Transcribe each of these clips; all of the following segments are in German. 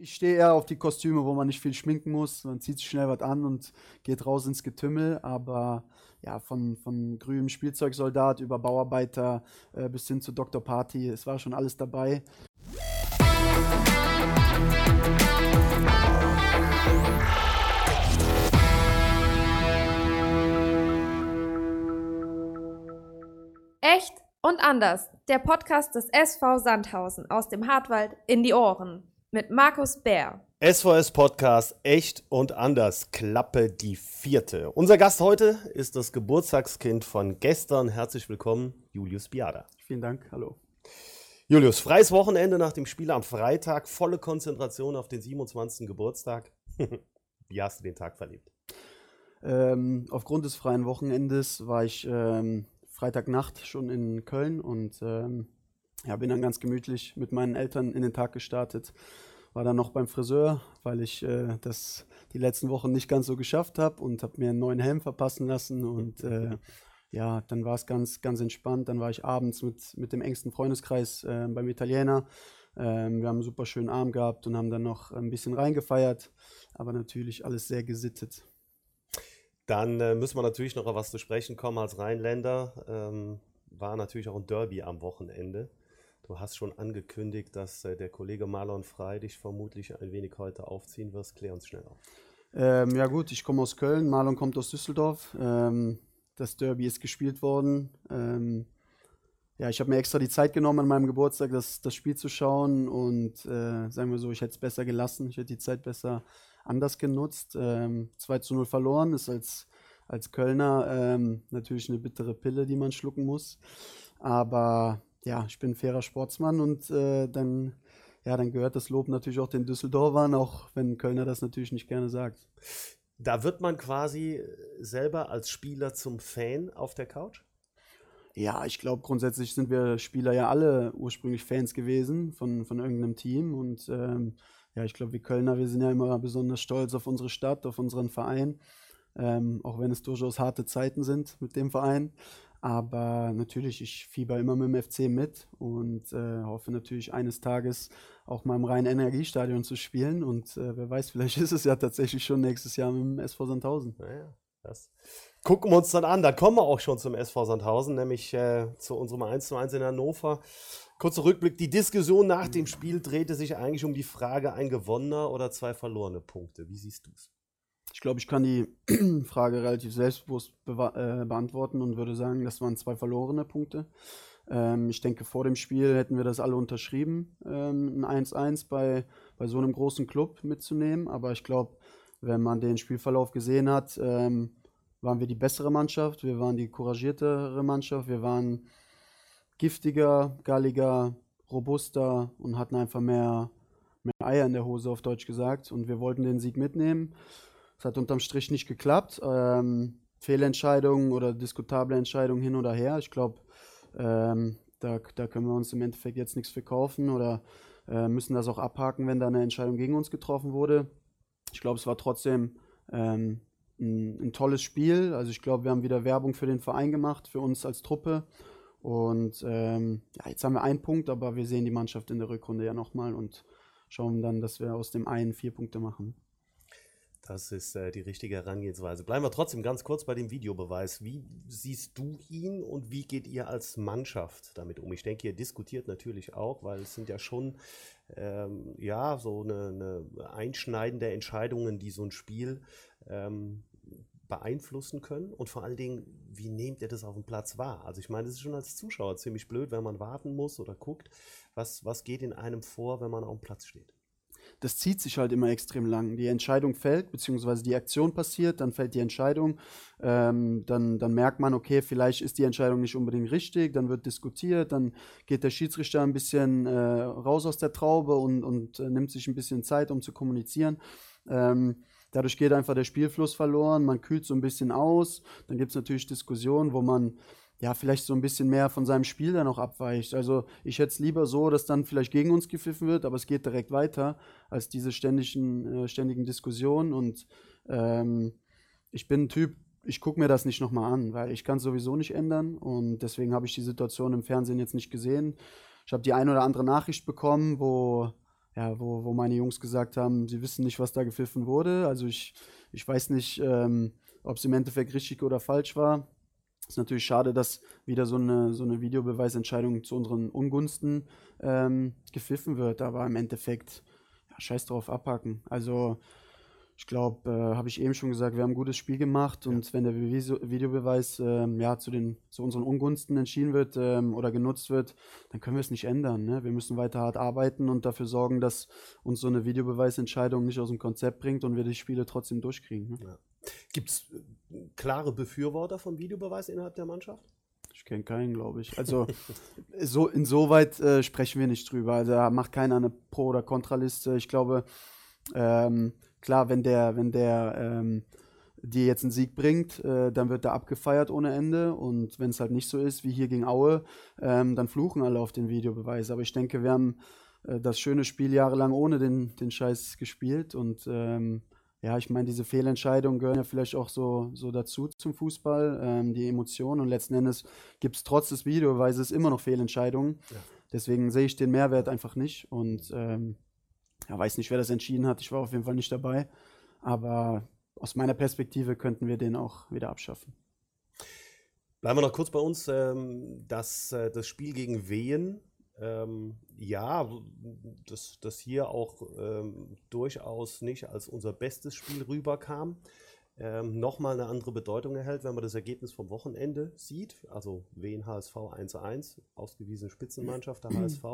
Ich stehe eher auf die Kostüme, wo man nicht viel schminken muss. Man zieht sich schnell was an und geht raus ins Getümmel. Aber ja, von, von grünem Spielzeugsoldat über Bauarbeiter äh, bis hin zu Dr. Party, es war schon alles dabei. Echt und anders. Der Podcast des SV Sandhausen aus dem Hartwald in die Ohren mit Markus Bär. SVS Podcast Echt und anders. Klappe die vierte. Unser Gast heute ist das Geburtstagskind von gestern. Herzlich willkommen, Julius Biada. Vielen Dank, hallo. Julius, freies Wochenende nach dem Spiel am Freitag, volle Konzentration auf den 27. Geburtstag. Wie hast du den Tag verlebt? Ähm, aufgrund des freien Wochenendes war ich ähm, Freitagnacht schon in Köln und ähm, ja, bin dann ganz gemütlich mit meinen Eltern in den Tag gestartet. War dann noch beim Friseur, weil ich äh, das die letzten Wochen nicht ganz so geschafft habe und habe mir einen neuen Helm verpassen lassen. Und äh, ja, dann war es ganz, ganz entspannt. Dann war ich abends mit, mit dem engsten Freundeskreis äh, beim Italiener. Ähm, wir haben einen super schönen Abend gehabt und haben dann noch ein bisschen reingefeiert. Aber natürlich alles sehr gesittet. Dann äh, müssen wir natürlich noch auf was zu sprechen kommen als Rheinländer. Ähm, war natürlich auch ein Derby am Wochenende. Du hast schon angekündigt, dass äh, der Kollege Marlon Frey dich vermutlich ein wenig heute aufziehen wirst. Klär uns schnell auf. Ähm, ja gut, ich komme aus Köln, Marlon kommt aus Düsseldorf. Ähm, das Derby ist gespielt worden. Ähm, ja, ich habe mir extra die Zeit genommen an meinem Geburtstag, das, das Spiel zu schauen und äh, sagen wir so, ich hätte es besser gelassen, ich hätte die Zeit besser anders genutzt. Ähm, 2 zu 0 verloren, ist als, als Kölner ähm, natürlich eine bittere Pille, die man schlucken muss. Aber ja, ich bin ein fairer Sportsmann und äh, dann, ja, dann gehört das Lob natürlich auch den Düsseldorfern, auch wenn Kölner das natürlich nicht gerne sagt. Da wird man quasi selber als Spieler zum Fan auf der Couch? Ja, ich glaube, grundsätzlich sind wir Spieler ja alle ursprünglich Fans gewesen von, von irgendeinem Team und ähm, ja, ich glaube, wir Kölner, wir sind ja immer besonders stolz auf unsere Stadt, auf unseren Verein, ähm, auch wenn es durchaus harte Zeiten sind mit dem Verein. Aber natürlich, ich fieber immer mit dem FC mit und äh, hoffe natürlich eines Tages auch mal im Rhein-Energiestadion zu spielen. Und äh, wer weiß, vielleicht ist es ja tatsächlich schon nächstes Jahr mit dem SV Sandhausen. Naja, das gucken wir uns dann an. Da kommen wir auch schon zum SV Sandhausen, nämlich äh, zu unserem 1 zu 1 in Hannover. Kurzer Rückblick, die Diskussion nach dem Spiel drehte sich eigentlich um die Frage, ein gewonnener oder zwei verlorene Punkte. Wie siehst du es? Ich glaube, ich kann die Frage relativ selbstbewusst be äh, beantworten und würde sagen, das waren zwei verlorene Punkte. Ähm, ich denke, vor dem Spiel hätten wir das alle unterschrieben, ähm, ein 1-1 bei, bei so einem großen Club mitzunehmen. Aber ich glaube, wenn man den Spielverlauf gesehen hat, ähm, waren wir die bessere Mannschaft, wir waren die couragiertere Mannschaft, wir waren giftiger, galliger, robuster und hatten einfach mehr, mehr Eier in der Hose, auf Deutsch gesagt. Und wir wollten den Sieg mitnehmen. Es hat unterm Strich nicht geklappt. Ähm, Fehlentscheidungen oder diskutable Entscheidungen hin oder her. Ich glaube, ähm, da, da können wir uns im Endeffekt jetzt nichts verkaufen oder äh, müssen das auch abhaken, wenn da eine Entscheidung gegen uns getroffen wurde. Ich glaube, es war trotzdem ähm, ein, ein, tolles Spiel. Also ich glaube, wir haben wieder Werbung für den Verein gemacht, für uns als Truppe. Und ähm, ja, jetzt haben wir einen Punkt, aber wir sehen die Mannschaft in der Rückrunde ja nochmal und schauen dann, dass wir aus dem einen vier Punkte machen. Das ist äh, die richtige Herangehensweise. Bleiben wir trotzdem ganz kurz bei dem Videobeweis. Wie siehst du ihn und wie geht ihr als Mannschaft damit um? Ich denke, ihr diskutiert natürlich auch, weil es sind ja schon ähm, ja so eine, eine einschneidende Entscheidungen, die so ein Spiel ähm, beeinflussen können und vor allen Dingen, wie nehmt ihr das auf dem Platz wahr? Also ich meine, das ist schon als Zuschauer ziemlich blöd, wenn man warten muss oder guckt, was, was geht in einem vor, wenn man auf dem Platz steht. Das zieht sich halt immer extrem lang. Die Entscheidung fällt, beziehungsweise die Aktion passiert, dann fällt die Entscheidung, ähm, dann, dann merkt man, okay, vielleicht ist die Entscheidung nicht unbedingt richtig, dann wird diskutiert, dann geht der Schiedsrichter ein bisschen äh, raus aus der Traube und, und äh, nimmt sich ein bisschen Zeit, um zu kommunizieren. Ähm, Dadurch geht einfach der Spielfluss verloren, man kühlt so ein bisschen aus. Dann gibt es natürlich Diskussionen, wo man ja vielleicht so ein bisschen mehr von seinem Spiel dann auch abweicht. Also ich hätte es lieber so, dass dann vielleicht gegen uns gepfiffen wird, aber es geht direkt weiter als diese ständigen, äh, ständigen Diskussionen. Und ähm, ich bin ein Typ, ich gucke mir das nicht nochmal an, weil ich kann es sowieso nicht ändern. Und deswegen habe ich die Situation im Fernsehen jetzt nicht gesehen. Ich habe die ein oder andere Nachricht bekommen, wo ja, wo, wo meine Jungs gesagt haben, sie wissen nicht, was da gepfiffen wurde. Also ich, ich weiß nicht, ähm, ob es im Endeffekt richtig oder falsch war. Ist natürlich schade, dass wieder so eine, so eine Videobeweisentscheidung zu unseren Ungunsten ähm, gepfiffen wird, aber im Endeffekt, ja, scheiß drauf abhaken. Also ich glaube, äh, habe ich eben schon gesagt, wir haben ein gutes Spiel gemacht ja. und wenn der Beweis, Videobeweis ähm, ja, zu, den, zu unseren Ungunsten entschieden wird ähm, oder genutzt wird, dann können wir es nicht ändern. Ne? Wir müssen weiter hart arbeiten und dafür sorgen, dass uns so eine Videobeweisentscheidung nicht aus dem Konzept bringt und wir die Spiele trotzdem durchkriegen. Ne? Ja. Gibt es äh, klare Befürworter von Videobeweis innerhalb der Mannschaft? Ich kenne keinen, glaube ich. Also so, insoweit äh, sprechen wir nicht drüber. Also da macht keiner eine Pro- oder Kontraliste. Ich glaube, ähm, klar, wenn der, wenn der ähm, dir jetzt einen Sieg bringt, äh, dann wird er abgefeiert ohne Ende. Und wenn es halt nicht so ist, wie hier gegen Aue, ähm, dann fluchen alle auf den Videobeweis. Aber ich denke, wir haben äh, das schöne Spiel jahrelang ohne den, den Scheiß gespielt. Und ähm, ja, ich meine, diese Fehlentscheidungen gehören ja vielleicht auch so, so dazu zum Fußball, ähm, die Emotionen. Und letzten Endes gibt es trotz des Videobeweises immer noch Fehlentscheidungen. Ja. Deswegen sehe ich den Mehrwert einfach nicht. Und ähm, ja, weiß nicht, wer das entschieden hat. Ich war auf jeden Fall nicht dabei. Aber aus meiner Perspektive könnten wir den auch wieder abschaffen. Bleiben wir noch kurz bei uns. Ähm, das, äh, das Spiel gegen Wehen, ähm, ja, das, das hier auch ähm, durchaus nicht als unser bestes Spiel rüberkam, ähm, nochmal eine andere Bedeutung erhält, wenn man das Ergebnis vom Wochenende sieht. Also Wehen HSV 1-1, ausgewiesene Spitzenmannschaft der HSV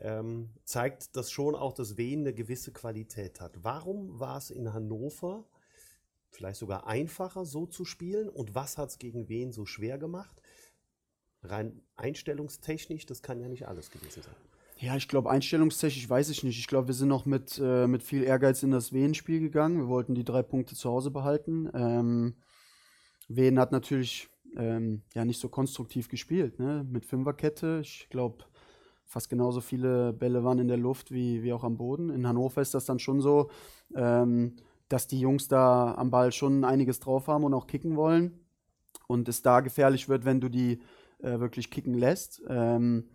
ähm, zeigt das schon auch, dass Wien eine gewisse Qualität hat. Warum war es in Hannover vielleicht sogar einfacher, so zu spielen? Und was hat es gegen Wien so schwer gemacht? Rein einstellungstechnisch, das kann ja nicht alles gewesen sein. Ja, ich glaube, einstellungstechnisch weiß ich nicht. Ich glaube, wir sind noch mit, äh, mit viel Ehrgeiz in das Wien-Spiel gegangen. Wir wollten die drei Punkte zu Hause behalten. Ähm, Wien hat natürlich ähm, ja nicht so konstruktiv gespielt, ne? Mit Fünferkette. Ich glaube, fast genauso viele Bälle waren in der Luft wie, wie auch am Boden. In Hannover ist das dann schon so, ähm, dass die Jungs da am Ball schon einiges drauf haben und auch kicken wollen. Und es da gefährlich wird, wenn du die äh, wirklich kicken lässt. Ähm,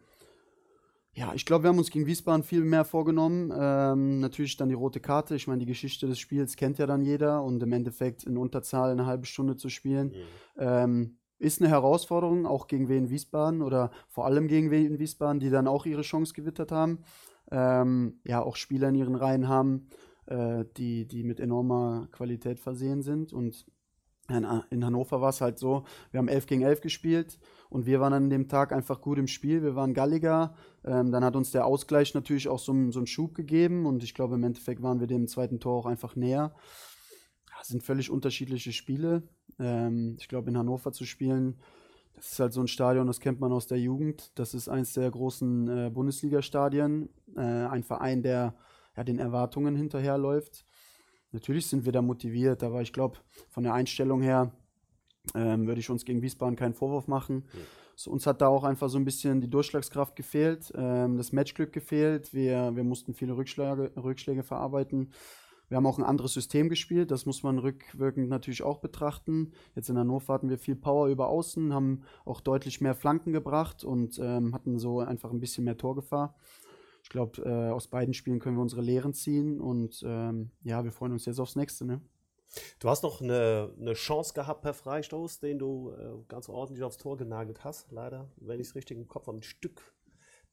ja, ich glaube, wir haben uns gegen Wiesbaden viel mehr vorgenommen. Ähm, natürlich dann die rote Karte. Ich meine, die Geschichte des Spiels kennt ja dann jeder und im Endeffekt in Unterzahl eine halbe Stunde zu spielen. Mhm. Ähm, ist eine Herausforderung, auch gegen Wien Wiesbaden oder vor allem gegen Wien Wiesbaden, die dann auch ihre Chance gewittert haben. Ähm, ja, auch Spieler in ihren Reihen haben, äh, die, die mit enormer Qualität versehen sind. Und in, in Hannover war es halt so, wir haben 11 gegen 11 gespielt und wir waren an dem Tag einfach gut im Spiel. Wir waren galliger. Ähm, dann hat uns der Ausgleich natürlich auch so, so einen Schub gegeben und ich glaube, im Endeffekt waren wir dem zweiten Tor auch einfach näher. Das sind völlig unterschiedliche Spiele. Ähm, ich glaube, in Hannover zu spielen, das ist halt so ein Stadion, das kennt man aus der Jugend. Das ist eins der großen äh, Bundesliga-Stadien. Äh, ein Verein, der ja, den Erwartungen hinterherläuft. Natürlich sind wir da motiviert, aber ich glaube, von der Einstellung her ähm, würde ich uns gegen Wiesbaden keinen Vorwurf machen. Mhm. So, uns hat da auch einfach so ein bisschen die Durchschlagskraft gefehlt, ähm, das Matchglück gefehlt. Wir, wir mussten viele Rückschläge, Rückschläge verarbeiten. Wir haben auch ein anderes System gespielt, das muss man rückwirkend natürlich auch betrachten. Jetzt in Hannover hatten wir viel Power über Außen, haben auch deutlich mehr Flanken gebracht und ähm, hatten so einfach ein bisschen mehr Torgefahr. Ich glaube, äh, aus beiden Spielen können wir unsere Lehren ziehen und ähm, ja, wir freuen uns jetzt aufs nächste. Ne? Du hast noch eine, eine Chance gehabt per Freistoß, den du äh, ganz ordentlich aufs Tor genagelt hast. Leider, wenn ich es richtig im Kopf habe, ein Stück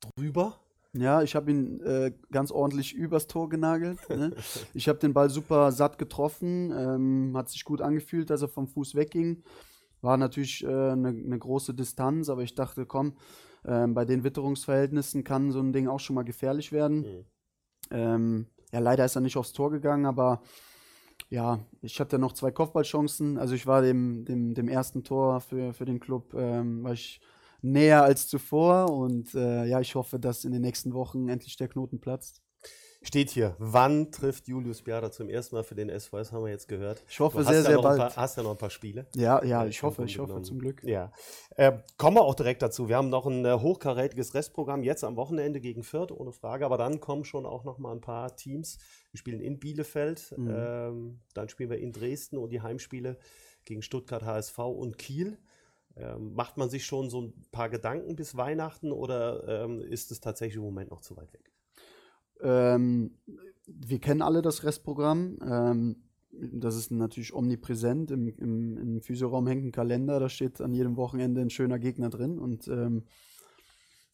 drüber. Ja, ich habe ihn äh, ganz ordentlich übers Tor genagelt. Ne? ich habe den Ball super satt getroffen, ähm, hat sich gut angefühlt, dass er vom Fuß wegging. War natürlich eine äh, ne, ne große Distanz, aber ich dachte, komm, äh, bei den Witterungsverhältnissen kann so ein Ding auch schon mal gefährlich werden. Mhm. Ähm, ja, leider ist er nicht aufs Tor gegangen, aber ja, ich hatte noch zwei Kopfballchancen. Also ich war dem, dem, dem ersten Tor für, für den Club, ähm, war ich näher als zuvor. Und äh, ja, ich hoffe, dass in den nächsten Wochen endlich der Knoten platzt. Steht hier, wann trifft Julius Biada zum ersten Mal für den SV? Das haben wir jetzt gehört. Ich hoffe sehr, sehr bald. Paar, hast ja noch ein paar Spiele. Ja, ja, ich hoffe, ich hoffe zum Glück. Ja. Äh, kommen wir auch direkt dazu. Wir haben noch ein äh, hochkarätiges Restprogramm jetzt am Wochenende gegen Fürth, ohne Frage. Aber dann kommen schon auch noch mal ein paar Teams. Wir spielen in Bielefeld, mhm. ähm, dann spielen wir in Dresden und die Heimspiele gegen Stuttgart, HSV und Kiel. Ähm, macht man sich schon so ein paar Gedanken bis Weihnachten oder ähm, ist es tatsächlich im Moment noch zu weit weg? ähm, wir kennen alle das Restprogramm. Ähm, das ist natürlich omnipräsent. Im, im, im Physioraum hängt ein Kalender, da steht an jedem Wochenende ein schöner Gegner drin. Und ähm,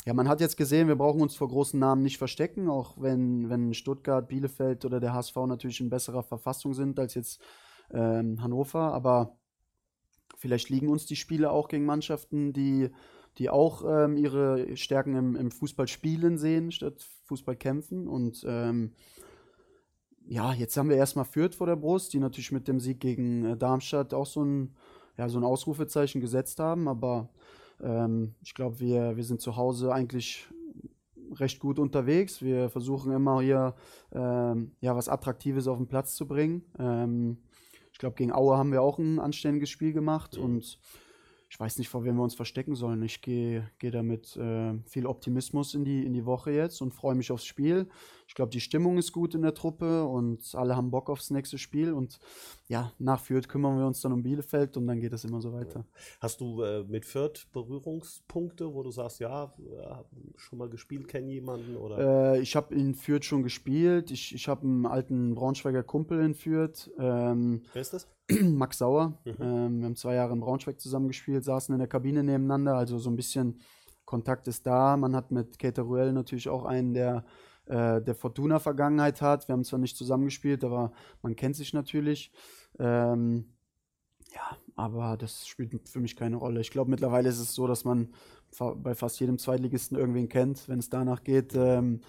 ja, man hat jetzt gesehen, wir brauchen uns vor großen Namen nicht verstecken, auch wenn, wenn Stuttgart, Bielefeld oder der HSV natürlich in besserer Verfassung sind als jetzt ähm, Hannover. Aber vielleicht liegen uns die Spiele auch gegen Mannschaften, die, die auch ähm, ihre Stärken im, im Fußball spielen sehen, statt Fußball kämpfen. Und ähm, ja, jetzt haben wir erstmal Fürth vor der Brust, die natürlich mit dem Sieg gegen äh, Darmstadt auch so ein, ja, so ein Ausrufezeichen gesetzt haben. Aber ähm, ich glaube, wir, wir sind zu Hause eigentlich recht gut unterwegs. Wir versuchen immer hier ähm, ja, was Attraktives auf den Platz zu bringen. Ähm, ich glaube, gegen Aue haben wir auch ein anständiges Spiel gemacht mhm. und ich weiß nicht, vor wem wir uns verstecken sollen. Ich gehe geh da mit äh, viel Optimismus in die, in die Woche jetzt und freue mich aufs Spiel. Ich glaube, die Stimmung ist gut in der Truppe und alle haben Bock aufs nächste Spiel. Und ja, nach Fürth kümmern wir uns dann um Bielefeld und dann geht es immer so weiter. Hast du äh, mit Fürth Berührungspunkte, wo du sagst, ja, äh, schon mal gespielt, kenne jemanden? Oder? Äh, ich habe in Fürth schon gespielt. Ich, ich habe einen alten Braunschweiger Kumpel in Fürth. Ähm, Wer ist das? Max Sauer. Mhm. Ähm, wir haben zwei Jahre in Braunschweig zusammengespielt, saßen in der Kabine nebeneinander, also so ein bisschen Kontakt ist da. Man hat mit Keter Ruel natürlich auch einen, der äh, der Fortuna-Vergangenheit hat. Wir haben zwar nicht zusammengespielt, aber man kennt sich natürlich. Ähm, ja, aber das spielt für mich keine Rolle. Ich glaube, mittlerweile ist es so, dass man bei fast jedem Zweitligisten irgendwen kennt, wenn es danach geht. Ähm,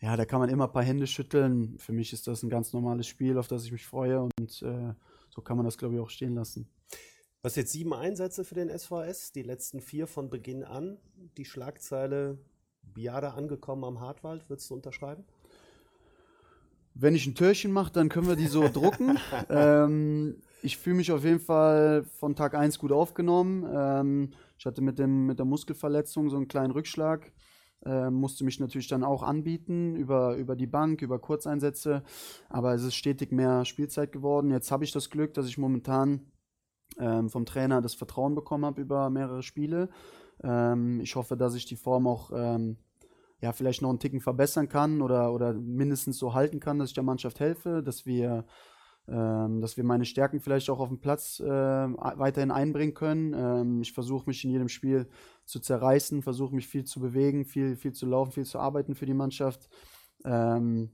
ja, da kann man immer ein paar Hände schütteln. Für mich ist das ein ganz normales Spiel, auf das ich mich freue und äh, so kann man das, glaube ich, auch stehen lassen. Was jetzt sieben Einsätze für den SVS, die letzten vier von Beginn an. Die Schlagzeile Biada angekommen am Hartwald, würdest du unterschreiben? Wenn ich ein Türchen mache, dann können wir die so drucken. ähm, ich fühle mich auf jeden Fall von Tag 1 gut aufgenommen. Ähm, ich hatte mit, dem, mit der Muskelverletzung so einen kleinen Rückschlag. Äh, musste mich natürlich dann auch anbieten über, über die Bank, über Kurzeinsätze. Aber es ist stetig mehr Spielzeit geworden. Jetzt habe ich das Glück, dass ich momentan ähm, vom Trainer das Vertrauen bekommen habe über mehrere Spiele. Ähm, ich hoffe, dass ich die Form auch ähm, ja, vielleicht noch einen Ticken verbessern kann oder, oder mindestens so halten kann, dass ich der Mannschaft helfe, dass wir ähm, dass wir meine Stärken vielleicht auch auf dem Platz äh, weiterhin einbringen können. Ähm, ich versuche mich in jedem Spiel zu zerreißen, versuche mich viel zu bewegen, viel, viel zu laufen, viel zu arbeiten für die Mannschaft. Ähm,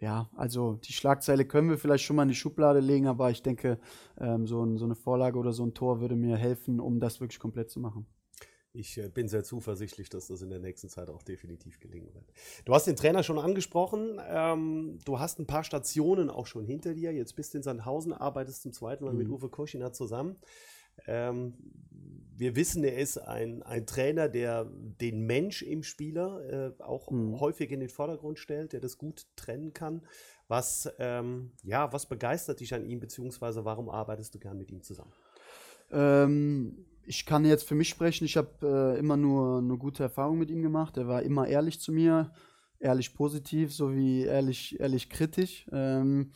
ja, also die Schlagzeile können wir vielleicht schon mal in die Schublade legen, aber ich denke, ähm, so, ein, so eine Vorlage oder so ein Tor würde mir helfen, um das wirklich komplett zu machen. Ich äh, bin sehr zuversichtlich, dass das in der nächsten Zeit auch definitiv gelingen wird. Du hast den Trainer schon angesprochen. Ähm, du hast ein paar Stationen auch schon hinter dir. Jetzt bist du in Sandhausen, arbeitest zum zweiten Mal mhm. mit Uwe Koschina zusammen. Ähm, wir wissen, er ist ein, ein Trainer, der den Mensch im Spieler äh, auch mhm. häufig in den Vordergrund stellt, der das gut trennen kann. Was, ähm, ja, was begeistert dich an ihm, beziehungsweise warum arbeitest du gern mit ihm zusammen? Ähm, ich kann jetzt für mich sprechen, ich habe äh, immer nur eine gute Erfahrung mit ihm gemacht. Er war immer ehrlich zu mir, ehrlich positiv sowie ehrlich, ehrlich kritisch. Ähm,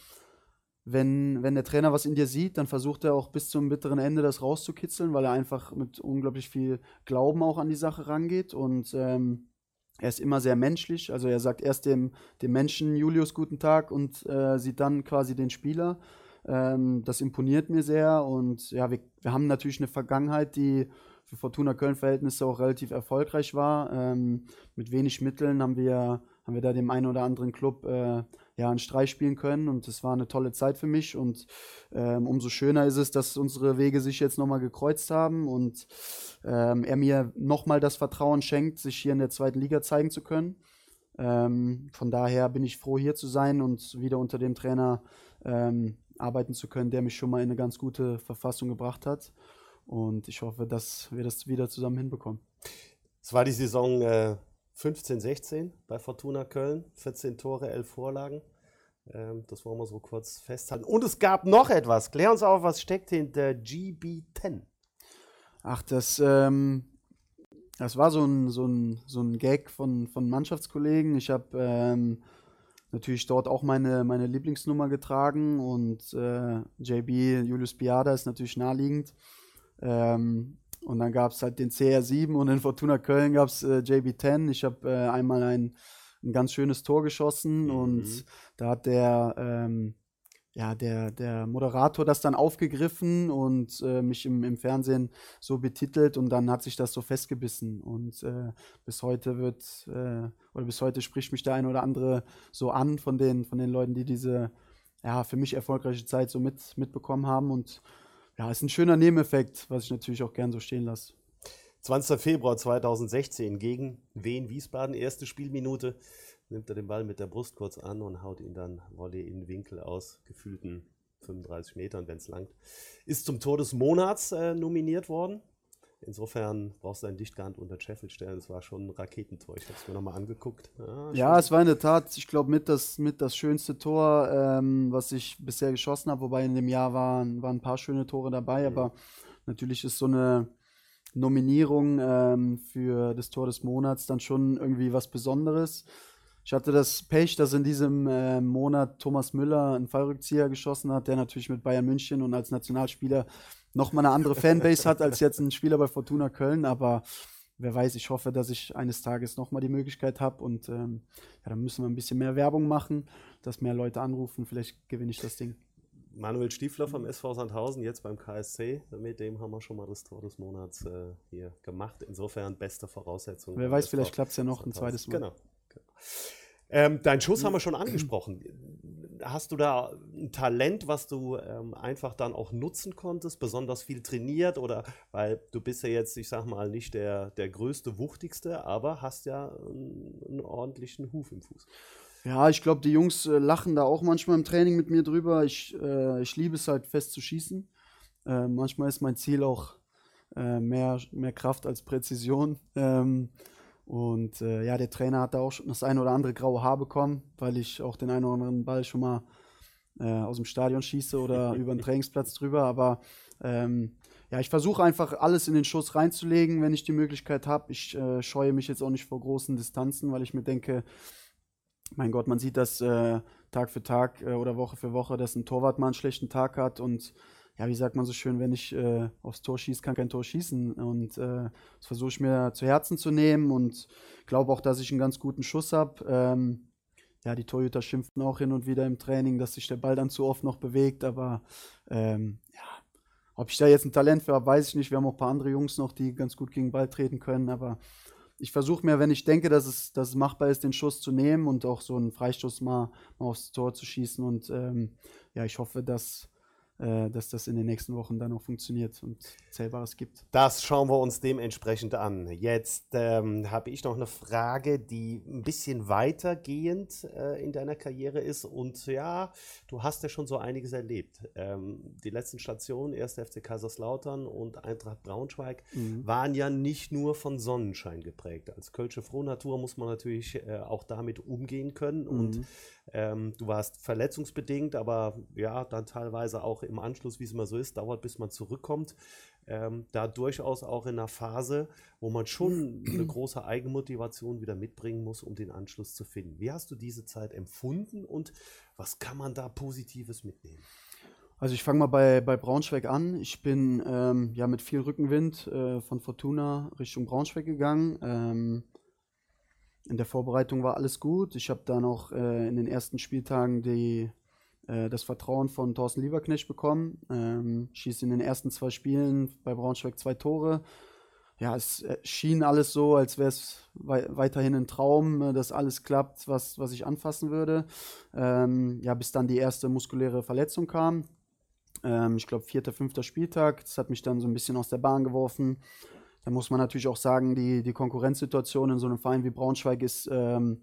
wenn, wenn der Trainer was in dir sieht, dann versucht er auch bis zum bitteren Ende das rauszukitzeln, weil er einfach mit unglaublich viel Glauben auch an die Sache rangeht. Und ähm, er ist immer sehr menschlich. Also er sagt erst dem, dem Menschen Julius guten Tag und äh, sieht dann quasi den Spieler. Ähm, das imponiert mir sehr und ja, wir, wir haben natürlich eine Vergangenheit, die für Fortuna Köln-Verhältnisse auch relativ erfolgreich war. Ähm, mit wenig Mitteln haben wir, haben wir da dem einen oder anderen Club äh, ja, einen Streich spielen können und es war eine tolle Zeit für mich und ähm, umso schöner ist es, dass unsere Wege sich jetzt nochmal gekreuzt haben und ähm, er mir nochmal das Vertrauen schenkt, sich hier in der zweiten Liga zeigen zu können. Ähm, von daher bin ich froh, hier zu sein und wieder unter dem Trainer ähm, arbeiten zu können, der mich schon mal in eine ganz gute Verfassung gebracht hat. Und ich hoffe, dass wir das wieder zusammen hinbekommen. Es war die Saison äh, 15, 16 bei Fortuna Köln. 14 Tore, 11 Vorlagen. Ähm, das wollen wir so kurz festhalten. Und es gab noch etwas. Klär uns auf, was steckt hinter GB10? Ach, das, ähm, das war so ein, so ein, so ein Gag von, von Mannschaftskollegen. Ich habe ähm, natürlich dort auch meine, meine Lieblingsnummer getragen und äh, JB Julius Biada ist natürlich naheliegend. Ähm, und dann gab es halt den CR7 und in Fortuna Köln gab es äh, JB10. Ich habe äh, einmal ein ein ganz schönes Tor geschossen Mhm. und da hat der, ähm, ja, der, der Moderator das dann aufgegriffen und äh, mich im, im Fernsehen so betitelt und dann hat sich das so festgebissen und äh, bis heute wird äh, oder bis heute spricht mich der ein oder andere so an von den, von den Leuten, die diese ja, für mich erfolgreiche Zeit so mit, mitbekommen haben und ja, ist ein schöner Nebeneffekt, was ich natürlich auch gern so stehen lasse. 20. Februar 2016 gegen Wien Wiesbaden, erste Spielminute. Nimmt er den Ball mit der Brust kurz an und haut ihn dann Volley in den Winkel aus gefühlten 35 Metern, wenn es langt. Ist zum Tor des Monats äh, nominiert worden. Insofern brauchst du einen Dichtgarant unter Sheffield stellen. Das war schon ein Raketentor. Ich habe es mir nochmal angeguckt. Ja, Ja, es war in der Tat, ich glaube, mit das, mit das schönste Tor, ähm, was ich bisher geschossen habe. Wobei in dem Jahr waren, waren ein paar schöne Tore dabei, aber natürlich ist so eine Nominierung ähm, für das Tor des Monats dann schon irgendwie was Besonderes. Ich hatte das Pech, dass in diesem äh, Monat Thomas Müller einen Fallrückzieher geschossen hat, der natürlich mit Bayern München und als Nationalspieler nochmal eine andere Fanbase hat als jetzt ein Spieler bei Fortuna Köln. Aber wer weiß, ich hoffe, dass ich eines Tages nochmal die Möglichkeit habe und ähm, ja, dann müssen wir ein bisschen mehr Werbung machen, dass mehr Leute anrufen. Vielleicht gewinne ich das Ding. Manuel Stiefler vom SV Sandhausen, jetzt beim KSC. Mit dem haben wir schon mal das Tor des Monats äh, hier gemacht. Insofern beste Voraussetzungen. Wer weiß, vielleicht klappt es ja noch ein zweites Mal. Genau. Genau. Ähm, dein Schuss haben wir schon angesprochen. Hast du da ein Talent, was du ähm, einfach dann auch nutzen konntest, besonders viel trainiert oder weil du bist ja jetzt, ich sag mal, nicht der, der größte, wuchtigste, aber hast ja einen, einen ordentlichen Huf im Fuß. Ja, ich glaube, die Jungs äh, lachen da auch manchmal im Training mit mir drüber. Ich, äh, ich liebe es halt fest zu schießen. Äh, manchmal ist mein Ziel auch äh, mehr, mehr Kraft als Präzision. Ähm, und äh, ja, der Trainer hat da auch schon das eine oder andere graue Haar bekommen, weil ich auch den einen oder anderen Ball schon mal äh, aus dem Stadion schieße oder über den Trainingsplatz drüber. Aber ähm, ja, ich versuche einfach alles in den Schuss reinzulegen, wenn ich die Möglichkeit habe. Ich äh, scheue mich jetzt auch nicht vor großen Distanzen, weil ich mir denke, mein Gott, man sieht das äh, Tag für Tag äh, oder Woche für Woche, dass ein Torwart mal einen schlechten Tag hat und ja, wie sagt man so schön, wenn ich äh, aufs Tor schieße, kann kein Tor schießen. Und äh, das versuche ich mir zu Herzen zu nehmen und glaube auch, dass ich einen ganz guten Schuss habe. Ähm, ja, die Torhüter schimpfen auch hin und wieder im Training, dass sich der Ball dann zu oft noch bewegt, aber ähm, ja, ob ich da jetzt ein Talent für habe, weiß ich nicht. Wir haben auch ein paar andere Jungs noch, die ganz gut gegen den Ball treten können, aber ich versuche mir, wenn ich denke, dass es, dass es machbar ist, den Schuss zu nehmen und auch so einen Freistoß mal, mal aufs Tor zu schießen. Und ähm, ja, ich hoffe, dass, dass das in den nächsten Wochen dann auch funktioniert und Zählbares gibt. Das schauen wir uns dementsprechend an. Jetzt ähm, habe ich noch eine Frage, die ein bisschen weitergehend äh, in deiner Karriere ist. Und ja, du hast ja schon so einiges erlebt. Ähm, die letzten Stationen, 1. FC Kaiserslautern und Eintracht Braunschweig, Mhm. waren ja nicht nur von Sonnenschein geprägt. Als Kölsche Frohnatur muss man natürlich äh, auch damit umgehen können. Und Mhm. Ähm, du warst verletzungsbedingt, aber ja, dann teilweise auch im Anschluss, wie es immer so ist, dauert, bis man zurückkommt. Ähm, da durchaus auch in einer Phase, wo man schon eine große Eigenmotivation wieder mitbringen muss, um den Anschluss zu finden. Wie hast du diese Zeit empfunden und was kann man da Positives mitnehmen? Also ich fange mal bei, bei Braunschweig an. Ich bin ähm, ja mit viel Rückenwind äh, von Fortuna Richtung Braunschweig gegangen. Ähm, in der Vorbereitung war alles gut. Ich habe dann auch äh, in den ersten Spieltagen die, äh, das Vertrauen von Thorsten Lieberknecht bekommen. Ähm, schießt in den ersten zwei Spielen bei Braunschweig zwei Tore. Ja, es äh, schien alles so, als wäre es wei weiterhin ein Traum, äh, dass alles klappt, was, was ich anfassen würde. Ähm, ja, bis dann die erste muskuläre Verletzung kam. Ähm, ich glaube, vierter, fünfter Spieltag. Das hat mich dann so ein bisschen aus der Bahn geworfen. Da muss man natürlich auch sagen, die, die Konkurrenzsituation in so einem Verein wie Braunschweig ist ähm,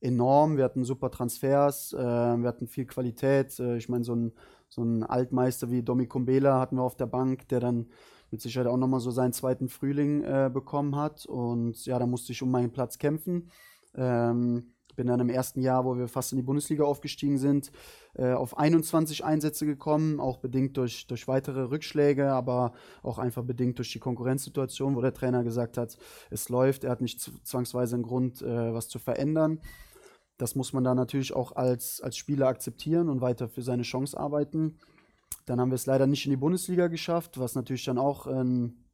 enorm. Wir hatten super Transfers, äh, wir hatten viel Qualität. Äh, ich meine, so ein, so ein Altmeister wie Domi Kumbela hatten wir auf der Bank, der dann mit Sicherheit auch nochmal so seinen zweiten Frühling äh, bekommen hat. Und ja, da musste ich um meinen Platz kämpfen. Ähm, bin dann im ersten Jahr, wo wir fast in die Bundesliga aufgestiegen sind, äh, auf 21 Einsätze gekommen, auch bedingt durch, durch weitere Rückschläge, aber auch einfach bedingt durch die Konkurrenzsituation, wo der Trainer gesagt hat, es läuft, er hat nicht zwangsweise einen Grund, äh, was zu verändern. Das muss man dann natürlich auch als, als Spieler akzeptieren und weiter für seine Chance arbeiten. Dann haben wir es leider nicht in die Bundesliga geschafft, was natürlich dann auch ein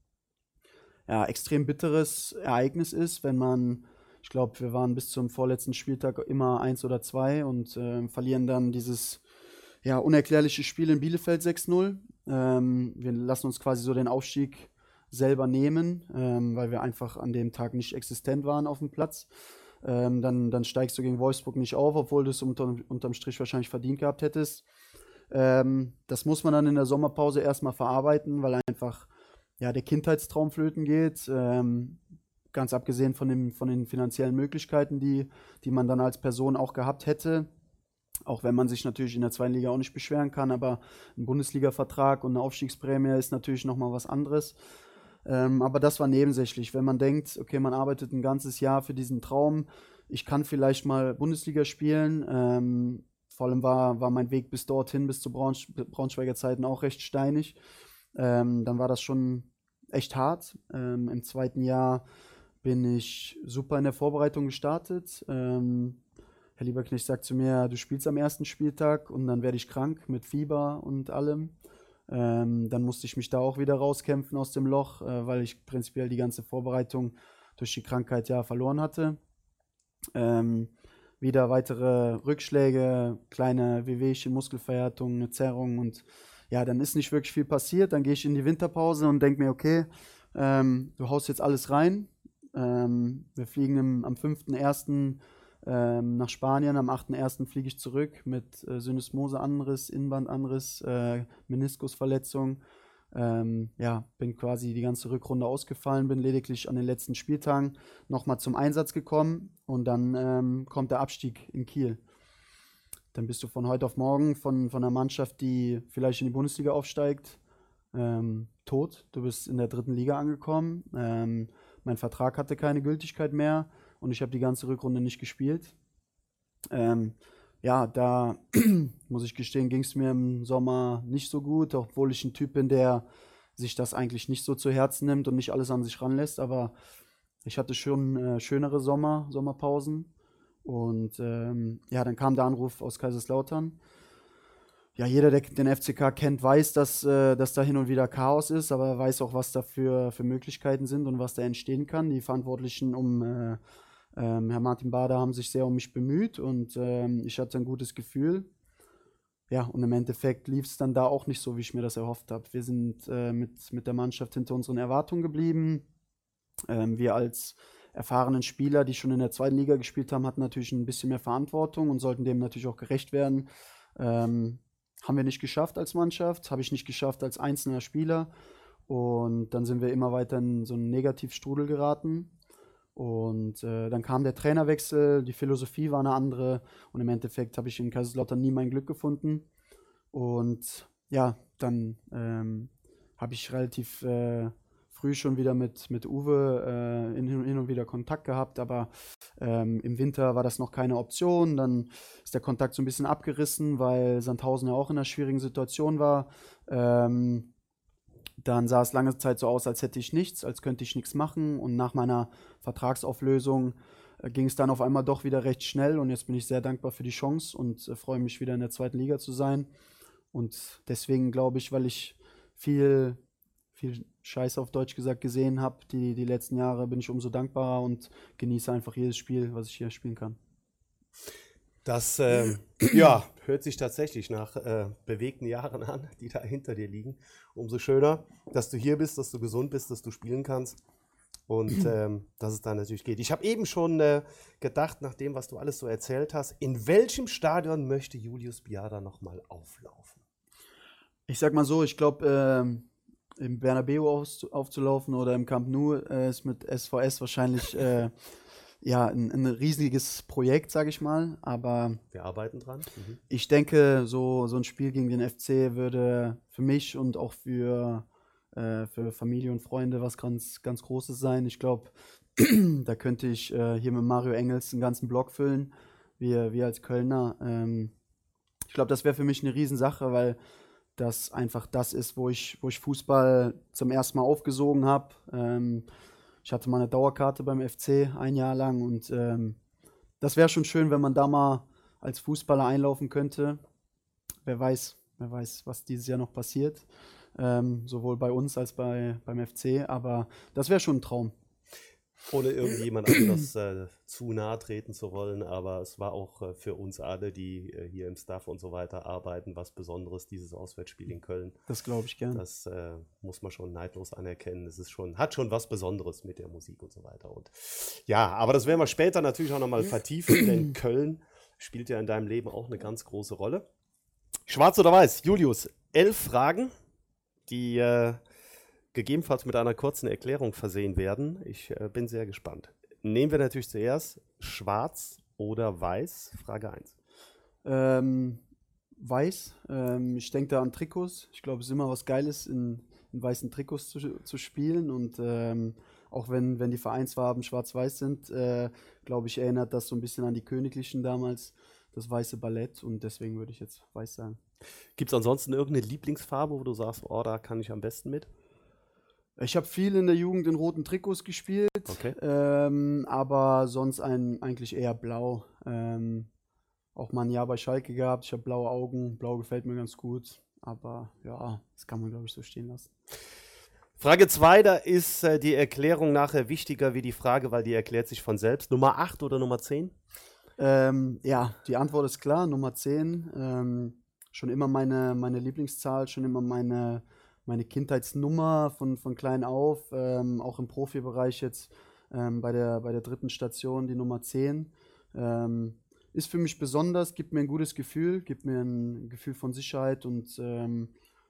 ja, extrem bitteres Ereignis ist, wenn man Ich glaube, wir waren bis zum vorletzten Spieltag immer eins oder zwei und äh, verlieren dann dieses ja, unerklärliche Spiel in Bielefeld 6-0. Ähm, wir lassen uns quasi so den Aufstieg selber nehmen, ähm, weil wir einfach an dem Tag nicht existent waren auf dem Platz. Ähm, dann, dann steigst du gegen Wolfsburg nicht auf, obwohl du es unter, unterm Strich wahrscheinlich verdient gehabt hättest. Ähm, das muss man dann in der Sommerpause erstmal verarbeiten, weil einfach ja, der Kindheitstraum flöten geht. Ähm, ganz abgesehen von, dem, von den finanziellen Möglichkeiten, die, die man dann als Person auch gehabt hätte. Auch wenn man sich natürlich in der zweiten Liga auch nicht beschweren kann, aber ein Bundesliga-Vertrag und eine Aufstiegsprämie ist natürlich nochmal was anderes. Ähm, aber das war nebensächlich. Wenn man denkt, okay, man arbeitet ein ganzes Jahr für diesen Traum, ich kann vielleicht mal Bundesliga spielen. Ähm, vor allem war, war mein Weg bis dorthin, bis zu Braunsch Braunschweiger Zeiten auch recht steinig. Ähm, dann war das schon echt hart. Ähm, Im zweiten Jahr bin ich super in der Vorbereitung gestartet. Ähm, Herr Lieberknecht sagt zu mir, du spielst am ersten Spieltag und dann werde ich krank mit Fieber und allem. Ähm, dann musste ich mich da auch wieder rauskämpfen aus dem Loch, äh, weil ich prinzipiell die ganze Vorbereitung durch die Krankheit ja verloren hatte. Ähm, wieder weitere Rückschläge, kleine Wehwehchen, Muskelverhärtungen, eine Zerrung und ja, dann ist nicht wirklich viel passiert. Dann gehe ich in die Winterpause und denke mir, okay, ähm, du haust jetzt alles rein. Ähm, wir fliegen im, am 5.1. Ähm, nach Spanien. Am 8.1. fliege ich zurück mit äh, Syndesmose-Anriss, Innenbandanriss, äh, Meniskusverletzung. Ähm, ja, bin quasi die ganze Rückrunde ausgefallen, bin lediglich an den letzten Spieltagen nochmal zum Einsatz gekommen und dann ähm, kommt der Abstieg in Kiel. Dann bist du von heute auf morgen von, von einer Mannschaft, die vielleicht in die Bundesliga aufsteigt, ähm, tot. Du bist in der dritten Liga angekommen. Mein Vertrag hatte keine Gültigkeit mehr und ich habe die ganze Rückrunde nicht gespielt. Ähm, ja, da muss ich gestehen, ging es mir im Sommer nicht so gut, obwohl ich ein Typ bin, der sich das eigentlich nicht so zu Herzen nimmt und nicht alles an sich ranlässt. Aber ich hatte schon äh, schönere Sommer, Sommerpausen. Und ähm, ja, dann kam der Anruf aus Kaiserslautern. Ja, jeder, der den FCK kennt, weiß, dass, äh, dass da hin und wieder Chaos ist, aber er weiß auch, was da für, für Möglichkeiten sind und was da entstehen kann. Die Verantwortlichen um äh, ähm, Herr Martin Bader haben sich sehr um mich bemüht und ähm, ich hatte ein gutes Gefühl. Ja, und im Endeffekt lief es dann da auch nicht so, wie ich mir das erhofft habe. Wir sind äh, mit, mit der Mannschaft hinter unseren Erwartungen geblieben. Ähm, wir als erfahrenen Spieler, die schon in der zweiten Liga gespielt haben, hatten natürlich ein bisschen mehr Verantwortung und sollten dem natürlich auch gerecht werden. Ähm, haben wir nicht geschafft als Mannschaft, habe ich nicht geschafft als einzelner Spieler. Und dann sind wir immer weiter in so einen Negativstrudel geraten. Und äh, dann kam der Trainerwechsel, die Philosophie war eine andere und im Endeffekt habe ich in Kaiserslautern nie mein Glück gefunden. Und ja, dann ähm, habe ich relativ äh, früh schon wieder mit, mit Uwe äh, in, hin und wieder Kontakt gehabt, aber ähm, im Winter war das noch keine Option. Dann ist der Kontakt so ein bisschen abgerissen, weil Sandhausen ja auch in einer schwierigen Situation war. Ähm, dann sah es lange Zeit so aus, als hätte ich nichts, als könnte ich nichts machen. Und nach meiner Vertragsauflösung äh, ging es dann auf einmal doch wieder recht schnell. Und jetzt bin ich sehr dankbar für die Chance und äh, freue mich wieder in der zweiten Liga zu sein. Und deswegen glaube ich, weil ich viel, viel Scheiße auf Deutsch gesagt gesehen habe, die, die letzten Jahre, bin ich umso dankbarer und genieße einfach jedes Spiel, was ich hier spielen kann. Das äh, ja, hört sich tatsächlich nach äh, bewegten Jahren an, die da hinter dir liegen. Umso schöner, dass du hier bist, dass du gesund bist, dass du spielen kannst und ähm, dass es da natürlich geht. Ich habe eben schon äh, gedacht, nach dem, was du alles so erzählt hast, in welchem Stadion möchte Julius Biada nochmal auflaufen? Ich sag mal so, ich glaube, äh, im Bernabeu aufzulaufen oder im Camp Nou äh, ist mit SVS wahrscheinlich äh, ja, ein, ein riesiges Projekt, sage ich mal. Aber wir arbeiten dran. Mhm. Ich denke, so, so ein Spiel gegen den FC würde für mich und auch für, äh, für Familie und Freunde was ganz, ganz Großes sein. Ich glaube, da könnte ich äh, hier mit Mario Engels einen ganzen Block füllen, wir, wir als Kölner. Ähm, ich glaube, das wäre für mich eine Riesensache, weil das einfach das ist, wo ich, wo ich Fußball zum ersten Mal aufgesogen habe. Ähm, ich hatte mal eine Dauerkarte beim FC ein Jahr lang und ähm, das wäre schon schön, wenn man da mal als Fußballer einlaufen könnte. Wer weiß, wer weiß, was dieses Jahr noch passiert. Ähm, sowohl bei uns als bei, beim FC, aber das wäre schon ein Traum. Ohne irgendjemand anders äh, zu nahe treten zu wollen, aber es war auch äh, für uns alle, die äh, hier im Staff und so weiter arbeiten, was Besonderes, dieses Auswärtsspiel in Köln. Das glaube ich gern. Das äh, muss man schon neidlos anerkennen. Es ist schon, hat schon was Besonderes mit der Musik und so weiter. Und ja, aber das werden wir später natürlich auch nochmal vertiefen, denn Köln spielt ja in deinem Leben auch eine ganz große Rolle. Schwarz oder weiß, Julius, elf Fragen, die äh, gegebenenfalls mit einer kurzen Erklärung versehen werden. Ich äh, bin sehr gespannt. Nehmen wir natürlich zuerst schwarz oder weiß? Frage 1. Ähm, weiß. Ähm, ich denke da an Trikots. Ich glaube, es ist immer was Geiles, in, in weißen Trikots zu, zu spielen. Und ähm, auch wenn, wenn die Vereinsfarben schwarz-weiß sind, äh, glaube ich, erinnert das so ein bisschen an die Königlichen damals, das weiße Ballett. Und deswegen würde ich jetzt weiß sagen. Gibt es ansonsten irgendeine Lieblingsfarbe, wo du sagst, oh, da kann ich am besten mit? Ich habe viel in der Jugend in roten Trikots gespielt, Okay. ähm, aber sonst ein, eigentlich eher blau. Ähm, auch mal ein Jahr bei Schalke gehabt. Ich habe blaue Augen. Blau gefällt mir ganz gut. Aber ja, das kann man, glaube ich, so stehen lassen. Frage 2, da ist äh, die Erklärung nachher wichtiger wie die Frage, weil die erklärt sich von selbst. Nummer 8 oder Nummer 10? Ähm, ja, die Antwort ist klar. Nummer 10. Ähm, schon immer meine, meine Lieblingszahl, schon immer meine, meine Kindheitsnummer von, von klein auf. Ähm, auch im Profibereich jetzt ähm, bei, der, bei der dritten Station die Nummer 10. Ähm, ist für mich besonders, gibt mir ein gutes Gefühl, gibt mir ein Gefühl von Sicherheit und ähm,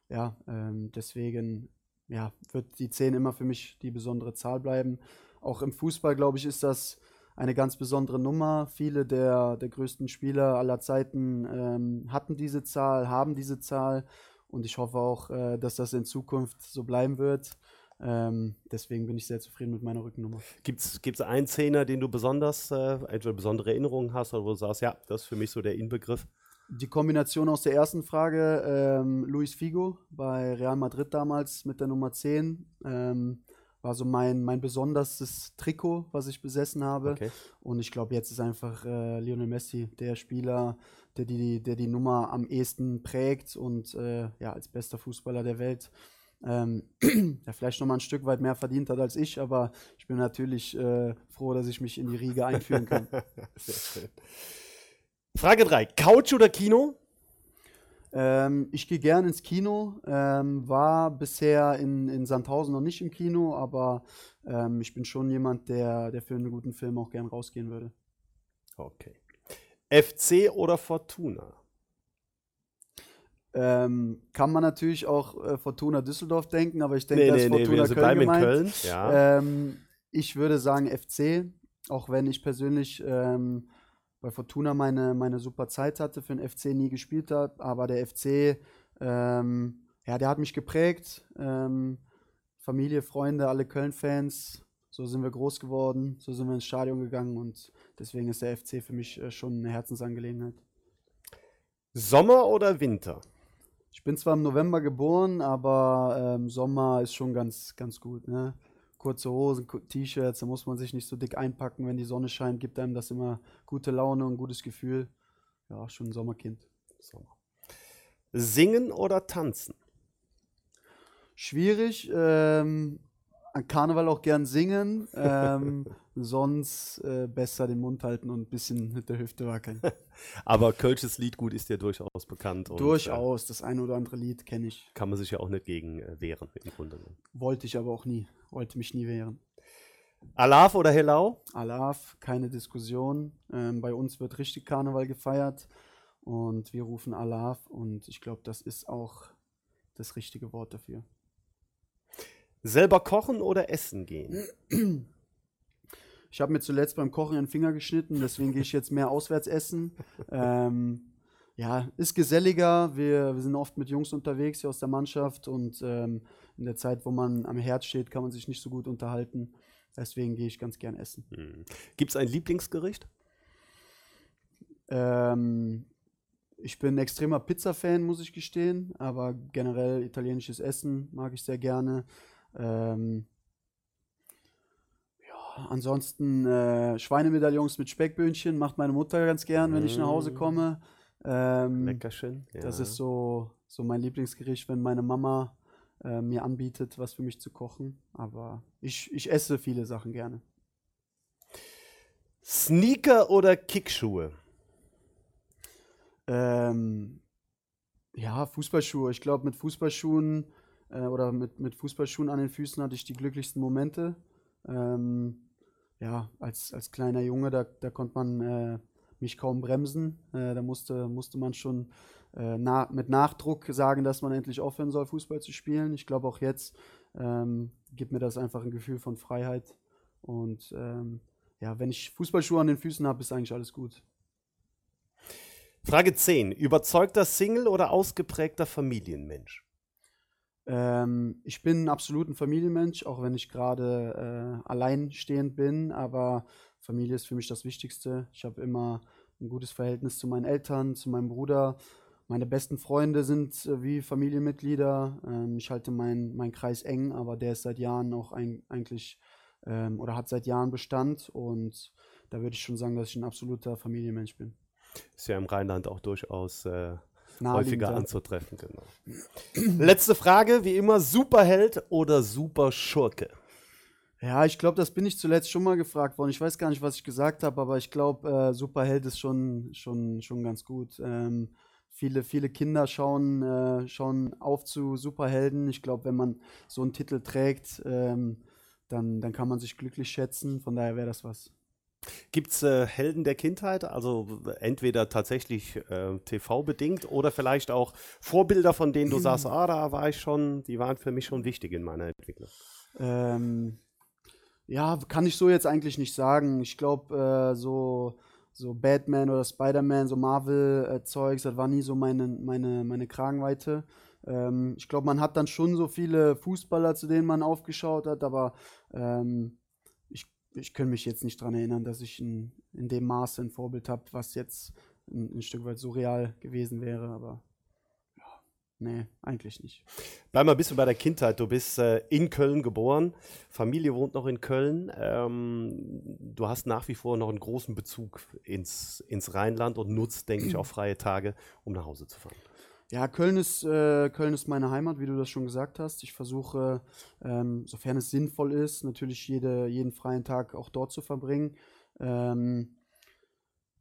ja, ähm, deswegen ja, wird die 10 immer für mich die besondere Zahl bleiben. Auch im Fußball, glaube ich, ist das eine ganz besondere Nummer. Viele der, der größten Spieler aller Zeiten ähm, hatten diese Zahl, haben diese Zahl und ich hoffe auch, äh, dass das in Zukunft so bleiben wird. Ähm, deswegen bin ich sehr zufrieden mit meiner Rückennummer. Gibt es einen Zehner, den du besonders, äh, entweder besondere Erinnerungen hast oder wo du sagst, ja, das ist für mich so der Inbegriff? Die Kombination aus der ersten Frage, ähm, Luis Figo bei Real Madrid damals mit der Nummer 10, ähm, war so mein, mein besonderstes Trikot, was ich besessen habe. Okay. Und ich glaube, jetzt ist einfach äh, Lionel Messi der Spieler, der die, der die Nummer am ehesten prägt und äh, ja, als bester Fußballer der Welt. Ähm, der vielleicht noch mal ein Stück weit mehr verdient hat als ich, aber ich bin natürlich äh, froh, dass ich mich in die Riege einführen kann. Frage 3, Couch oder Kino? Ähm, ich gehe gern ins Kino, ähm, war bisher in, in Sandhausen noch nicht im Kino, aber ähm, ich bin schon jemand, der, der für einen guten Film auch gern rausgehen würde. Okay. FC oder Fortuna? Ähm, kann man natürlich auch äh, Fortuna Düsseldorf denken, aber ich denke, Nee, dass nee, nee, Fortuna wir sind Köln bleiben in gemeint. Köln. Ja. Ähm, ich würde sagen FC, auch wenn ich persönlich ähm, bei Fortuna meine, meine super Zeit hatte, für den FC nie gespielt habe, aber der FC, ähm, ja, der hat mich geprägt. Ähm, Familie, Freunde, alle Köln-Fans, so sind wir groß geworden, so sind wir ins Stadion gegangen und deswegen ist der FC für mich äh, schon eine Herzensangelegenheit. Sommer oder Winter? Ich bin zwar im November geboren, aber ähm, Sommer ist schon ganz, ganz gut. Ne? Kurze Hosen, T-Shirts, da muss man sich nicht so dick einpacken, wenn die Sonne scheint, gibt einem das immer gute Laune und gutes Gefühl. Ja, schon ein Sommerkind. Sommer. Singen oder tanzen? Schwierig, ähm, an Karneval auch gern singen, ähm, sonst äh, besser den Mund halten und ein bisschen mit der Hüfte wackeln. Aber Kölsches Liedgut ist ja durchaus bekannt. und, Durchaus, das eine oder andere Lied kenne ich. Äh, kann man sich ja auch nicht gegen äh, wehren, im Grunde genommen. Wollte ich aber auch nie, wollte mich nie wehren. Alaf oder Hellau? Alaf, keine Diskussion. Ähm, bei uns wird richtig Karneval gefeiert und wir rufen Alaf und ich glaube, das ist auch das richtige Wort dafür. Selber kochen oder essen gehen? Ich habe mir zuletzt beim Kochen den Finger geschnitten, deswegen gehe ich jetzt mehr auswärts essen. Ähm, ja, ist geselliger. Wir, wir sind oft mit Jungs unterwegs hier aus der Mannschaft und ähm, in der Zeit, wo man am Herd steht, kann man sich nicht so gut unterhalten. Deswegen gehe ich ganz gern essen. Hm. Gibt es ein Lieblingsgericht? Ähm, ich bin ein extremer Pizza-Fan, muss ich gestehen, aber generell italienisches Essen mag ich sehr gerne. Ähm, ansonsten äh, Schweinemedaillons mit Speckböhnchen macht meine Mutter ganz gern, wenn ich nach Hause Mm. komme. Ähm, Leckerchen. Das ja. ist so, so mein Lieblingsgericht, wenn meine Mama äh, mir anbietet, was für mich zu kochen. Aber ich, ich esse viele Sachen gerne. Sneaker oder Kickschuhe? Ähm, ja, Fußballschuhe. Ich glaube, mit Fußballschuhen äh, oder mit, mit Fußballschuhen an den Füßen hatte ich die glücklichsten Momente. Ähm, ja, als, als kleiner Junge, da, da konnte man äh, mich kaum bremsen. Äh, da musste, musste man schon äh, na, mit Nachdruck sagen, dass man endlich aufhören soll, Fußball zu spielen. Ich glaube auch jetzt ähm, gibt mir das einfach ein Gefühl von Freiheit. Und ähm, ja, wenn ich Fußballschuhe an den Füßen habe, ist eigentlich alles gut. Frage 10. Überzeugter Single oder ausgeprägter Familienmensch? Ähm, ich bin absolut ein Familienmensch, auch wenn ich gerade äh, alleinstehend bin, aber Familie ist für mich das Wichtigste. Ich habe immer ein gutes Verhältnis zu meinen Eltern, zu meinem Bruder. Meine besten Freunde sind äh, wie Familienmitglieder. Ähm, ich halte meinen mein Kreis eng, aber der ist seit Jahren auch ein, eigentlich ähm, oder hat seit Jahren Bestand und da würde ich schon sagen, dass ich ein absoluter Familienmensch bin. Ist ja im Rheinland auch durchaus äh, häufiger anzutreffen, genau. Letzte Frage, wie immer, Superheld oder Superschurke? Ja, ich glaube, das bin ich zuletzt schon mal gefragt worden. Ich weiß gar nicht, was ich gesagt habe, aber ich glaube, äh, Superheld ist schon, schon, schon ganz gut. Ähm, viele, viele Kinder schauen, äh, schauen auf zu Superhelden. Ich glaube, wenn man so einen Titel trägt, ähm, dann, dann kann man sich glücklich schätzen. Von daher wäre das was. Gibt es äh, Helden der Kindheit, also entweder tatsächlich äh, TV-bedingt oder vielleicht auch Vorbilder, von denen du sagst, ah, da war ich schon, die waren für mich schon wichtig in meiner Entwicklung? Ähm, ja, kann ich so jetzt eigentlich nicht sagen. Ich glaube, äh, so, so Batman oder Spider-Man, so Marvel-Zeugs, das war nie so meine, meine, meine Kragenweite. Ähm, ich glaube, man hat dann schon so viele Fußballer, zu denen man aufgeschaut hat, aber ähm, ich, kann mich jetzt nicht daran erinnern, dass ich in, in dem Maße ein Vorbild habe, was jetzt ein, ein Stück weit surreal gewesen wäre, aber ja, nee, eigentlich nicht. Bleib mal ein bisschen bei der Kindheit. Du bist äh, in Köln geboren, Familie wohnt noch in Köln. Ähm, du hast nach wie vor noch einen großen Bezug ins, ins Rheinland und nutzt, denke ich, auch freie Tage, um nach Hause zu fahren. Ja, Köln ist, äh, Köln ist meine Heimat, wie du das schon gesagt hast. Ich versuche, ähm, sofern es sinnvoll ist, natürlich jede, jeden freien Tag auch dort zu verbringen. Ähm,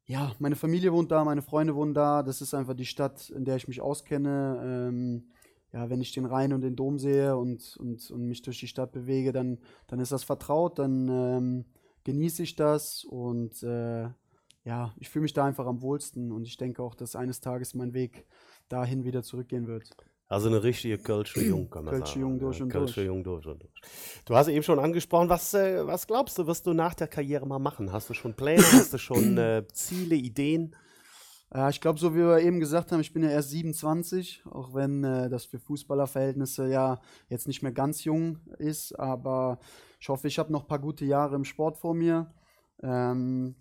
ja, meine Familie wohnt da, meine Freunde wohnen da. Das ist einfach die Stadt, in der ich mich auskenne. Ähm, ja, wenn ich den Rhein und den Dom sehe und, und, und mich durch die Stadt bewege, dann, dann ist das vertraut, dann ähm, genieße ich das und äh, ja, ich fühle mich da einfach am wohlsten und ich denke auch, dass eines Tages mein Weg dahin wieder zurückgehen wird. Also eine richtige Kölsche Jung, kann man Kölsche sagen. Jung durch und Kölsche durch. Jung durch und durch. Du hast eben schon angesprochen, was, äh, was glaubst du, wirst du nach der Karriere mal machen? Hast du schon Pläne, hast du schon äh, Ziele, Ideen? Ja, ich glaube, so wie wir eben gesagt haben, ich bin ja erst 27, auch wenn äh, das für Fußballerverhältnisse ja jetzt nicht mehr ganz jung ist, aber ich hoffe, ich habe noch ein paar gute Jahre im Sport vor mir. Ähm,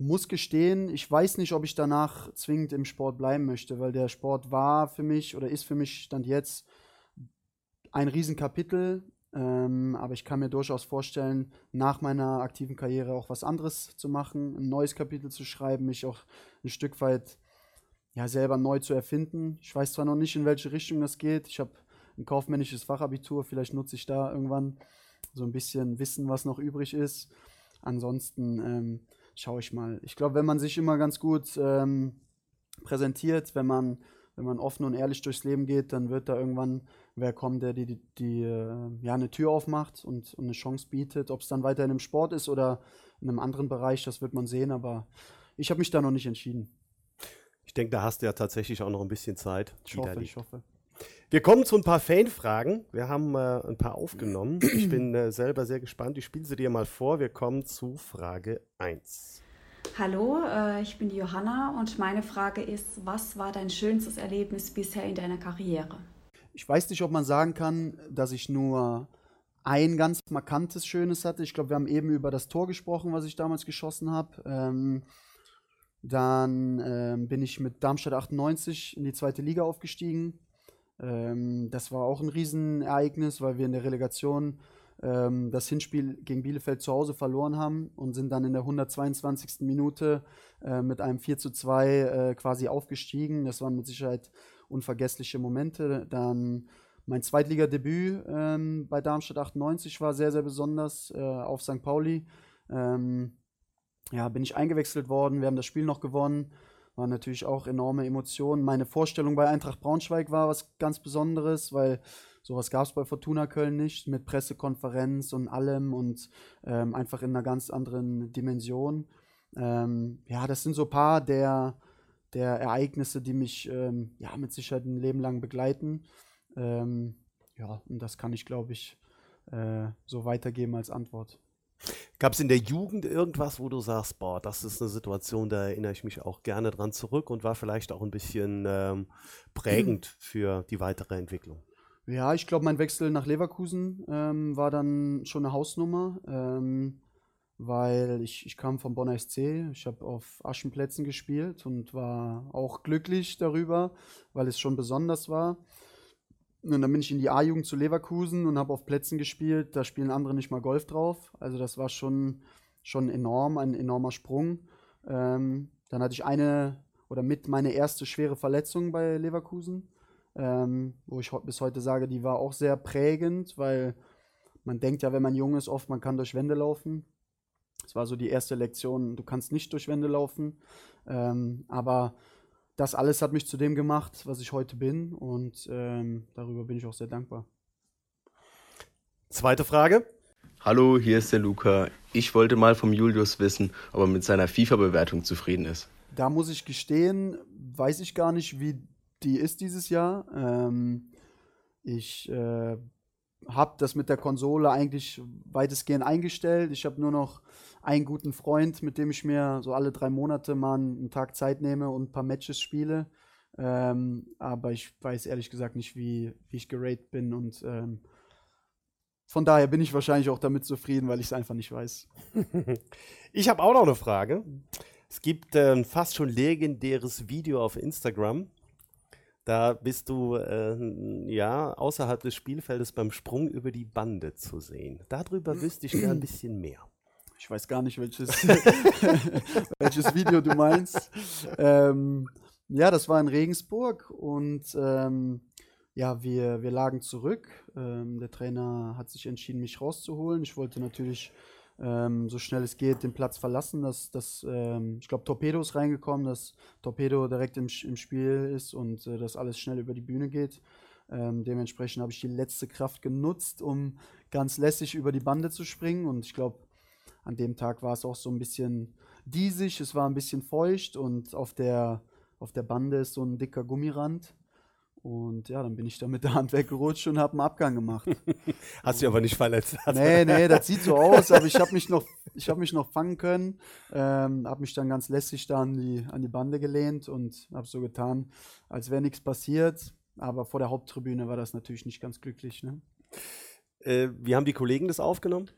muss gestehen, ich weiß nicht, ob ich danach zwingend im Sport bleiben möchte, weil der Sport war für mich oder ist für mich Stand jetzt ein Riesenkapitel. Ähm, aber ich kann mir durchaus vorstellen, nach meiner aktiven Karriere auch was anderes zu machen, ein neues Kapitel zu schreiben, mich auch ein Stück weit ja, selber neu zu erfinden. Ich weiß zwar noch nicht, in welche Richtung das geht. Ich habe ein kaufmännisches Fachabitur, vielleicht nutze ich da irgendwann so ein bisschen Wissen, was noch übrig ist. Ansonsten ähm, schaue ich mal. Ich glaube, wenn man sich immer ganz gut ähm, präsentiert, wenn man, wenn man offen und ehrlich durchs Leben geht, dann wird da irgendwann wer kommen, der die, die, die äh, ja, eine Tür aufmacht und, und eine Chance bietet. Ob es dann weiterhin im Sport ist oder in einem anderen Bereich, das wird man sehen, aber ich habe mich da noch nicht entschieden. Ich denke, da hast du ja tatsächlich auch noch ein bisschen Zeit. Ich hoffe, ich hoffe. Wir kommen zu ein paar Fanfragen. Wir haben äh, ein paar aufgenommen. Ich bin äh, selber sehr gespannt. Ich spiele sie dir mal vor. Wir kommen zu Frage 1. Hallo, äh, ich bin die Johanna und meine Frage ist, was war dein schönstes Erlebnis bisher in deiner Karriere? Ich weiß nicht, ob man sagen kann, dass ich nur ein ganz markantes Schönes hatte. Ich glaube, wir haben eben über das Tor gesprochen, was ich damals geschossen habe. Ähm, dann ähm, bin ich mit Darmstadt 98 in die zweite Liga aufgestiegen. Ähm, das war auch ein Riesenereignis, weil wir in der Relegation ähm, das Hinspiel gegen Bielefeld zu Hause verloren haben und sind dann in der 122. Minute äh, mit einem 4 zu 2 äh, quasi aufgestiegen. Das waren mit Sicherheit unvergessliche Momente. Dann mein Zweitligadebüt ähm, bei Darmstadt 98 war sehr, sehr besonders äh, auf St. Pauli. Ähm, ja, bin ich eingewechselt worden. Wir haben das Spiel noch gewonnen. War natürlich auch enorme Emotionen. Meine Vorstellung bei Eintracht Braunschweig war was ganz Besonderes, weil sowas gab es bei Fortuna Köln nicht, mit Pressekonferenz und allem und ähm, einfach in einer ganz anderen Dimension. Ähm, ja, das sind so ein paar der, der Ereignisse, die mich ähm, ja, mit Sicherheit ein Leben lang begleiten. Ähm, ja, und das kann ich, glaube ich, äh, so weitergeben als Antwort. Gab es in der Jugend irgendwas, wo du sagst, boah, das ist eine Situation, da erinnere ich mich auch gerne dran zurück und war vielleicht auch ein bisschen ähm, prägend für die weitere Entwicklung? Ja, ich glaube, mein Wechsel nach Leverkusen ähm, war dann schon eine Hausnummer, ähm, weil ich, ich kam vom Bonner SC, ich habe auf Aschenplätzen gespielt und war auch glücklich darüber, weil es schon besonders war. Und dann bin ich in die A-Jugend zu Leverkusen und habe auf Plätzen gespielt. Da spielen andere nicht mal Golf drauf. Also das war schon, schon enorm, ein enormer Sprung. Ähm, dann hatte ich eine oder mit meine erste schwere Verletzung bei Leverkusen, ähm, wo ich bis heute sage, die war auch sehr prägend, weil man denkt ja, wenn man jung ist, oft man kann durch Wände laufen. Das war so die erste Lektion, du kannst nicht durch Wände laufen. Ähm, aber das alles hat mich zu dem gemacht, was ich heute bin und ähm, darüber bin ich auch sehr dankbar. Zweite Frage. Hallo, hier ist der Luca. Ich wollte mal vom Julius wissen, ob er mit seiner FIFA-Bewertung zufrieden ist. Da muss ich gestehen, weiß ich gar nicht, wie die ist dieses Jahr. Ähm, ich äh, habe das mit der Konsole eigentlich weitestgehend eingestellt. Ich habe nur noch einen guten Freund, mit dem ich mir so alle drei Monate mal einen Tag Zeit nehme und ein paar Matches spiele. Ähm, aber ich weiß ehrlich gesagt nicht, wie, wie ich geratet bin und ähm, von daher bin ich wahrscheinlich auch damit zufrieden, weil ich es einfach nicht weiß. ich habe auch noch eine Frage. Es gibt ein fast schon legendäres Video auf Instagram. Da bist du äh, ja außerhalb des Spielfeldes beim Sprung über die Bande zu sehen. Darüber wüsste ich gerne ein bisschen mehr. Ich weiß gar nicht, welches, welches Video du meinst. Ähm, ja, das war in Regensburg und ähm, ja, wir, wir lagen zurück. Ähm, der Trainer hat sich entschieden, mich rauszuholen. Ich wollte natürlich ähm, so schnell es geht den Platz verlassen. Dass, dass, ähm, ich glaube, Torpedo ist reingekommen, dass Torpedo direkt im, im Spiel ist und äh, dass alles schnell über die Bühne geht. Ähm, dementsprechend habe ich die letzte Kraft genutzt, um ganz lässig über die Bande zu springen. Und ich glaube, an dem Tag war es auch so ein bisschen diesig, es war ein bisschen feucht und auf der, auf der Bande ist so ein dicker Gummirand. Und ja, dann bin ich da mit der Hand weggerutscht und habe einen Abgang gemacht. Hast du aber nicht verletzt? Nee, nee, das sieht so aus, aber ich habe mich noch, ich habe mich noch fangen können, ähm, habe mich dann ganz lässig da an die, an die Bande gelehnt und habe so getan, als wäre nichts passiert. Aber vor der Haupttribüne war das natürlich nicht ganz glücklich. Ne? Äh, wie haben die Kollegen das aufgenommen?